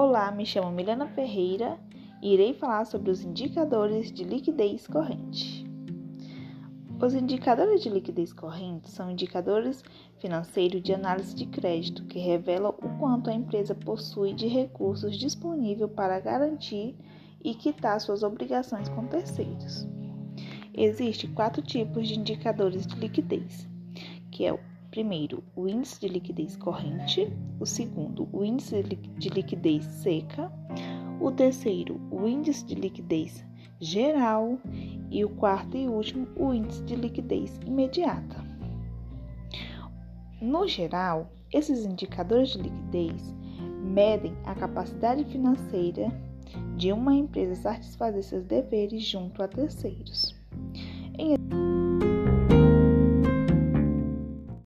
Olá, me chamo Milena Ferreira e irei falar sobre os indicadores de liquidez corrente. Os indicadores de liquidez corrente são indicadores financeiros de análise de crédito que revelam o quanto a empresa possui de recursos disponível para garantir e quitar suas obrigações com terceiros. Existem quatro tipos de indicadores de liquidez, que é o primeiro, o índice de liquidez corrente, o segundo, o índice de liquidez seca, o terceiro, o índice de liquidez geral e o quarto e último, o índice de liquidez imediata. No geral, esses indicadores de liquidez medem a capacidade financeira de uma empresa satisfazer seus deveres junto a terceiros. Em